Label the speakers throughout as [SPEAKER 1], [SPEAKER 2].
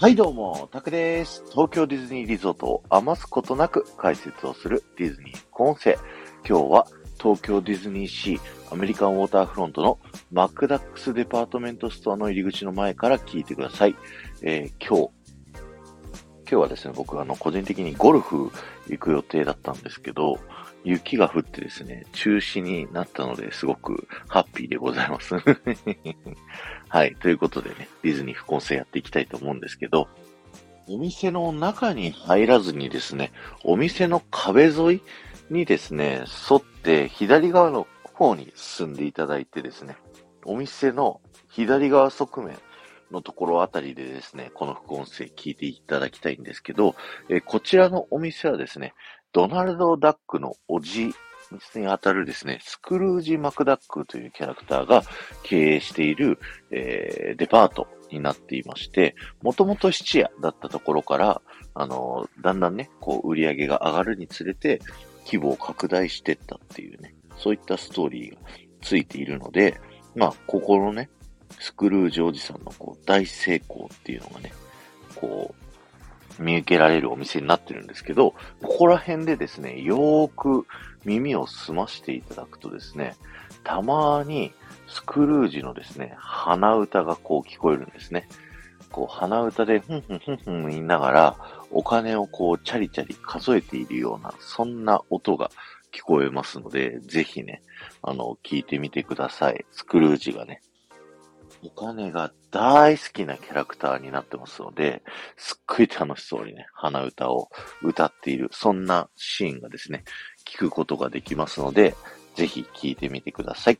[SPEAKER 1] はいどうも、タクです。東京ディズニーリゾートを余すことなく解説をするディズニー音声。今日は東京ディズニーシーアメリカンウォーターフロントのマックダックスデパートメントストアの入り口の前から聞いてください。えー、今日、今日はですね、僕あの、個人的にゴルフ行く予定だったんですけど、雪が降ってですね、中止になったのですごくハッピーでございます。はい。ということでね、ディズニー副音声やっていきたいと思うんですけど、お店の中に入らずにですね、お店の壁沿いにですね、沿って左側の方に進んでいただいてですね、お店の左側側面のところあたりでですね、この副音声聞いていただきたいんですけど、えー、こちらのお店はですね、ドナルド・ダックのおじに当たるですね、スクルージ・マクダックというキャラクターが経営している、えー、デパートになっていまして、もともと質屋だったところから、あのー、だんだんね、こう、売り上げが上がるにつれて、規模を拡大していったっていうね、そういったストーリーがついているので、まあ、ここのね、スクルージおじさんのこう大成功っていうのがね、こう、見受けられるお店になってるんですけど、ここら辺でですね、よーく耳を澄ましていただくとですね、たまにスクルージのですね、鼻歌がこう聞こえるんですね。こう鼻歌でふんふんふんふん言いながら、お金をこうチャリチャリ数えているような、そんな音が聞こえますので、ぜひね、あの、聞いてみてください。スクルージがね、お金が大好きなキャラクターになってますので、すっごい楽しそうにね、鼻歌を歌っている、そんなシーンがですね、聞くことができますので、ぜひ聞いてみてください。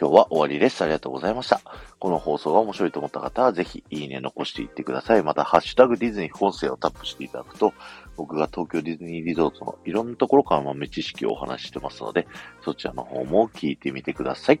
[SPEAKER 1] 今日は終わりです。ありがとうございました。この放送が面白いと思った方は、ぜひいいね残していってください。また、ハッシュタグディズニー本声をタップしていただくと、僕が東京ディズニーリゾートのいろんなところから豆知識をお話ししてますので、そちらの方も聞いてみてください。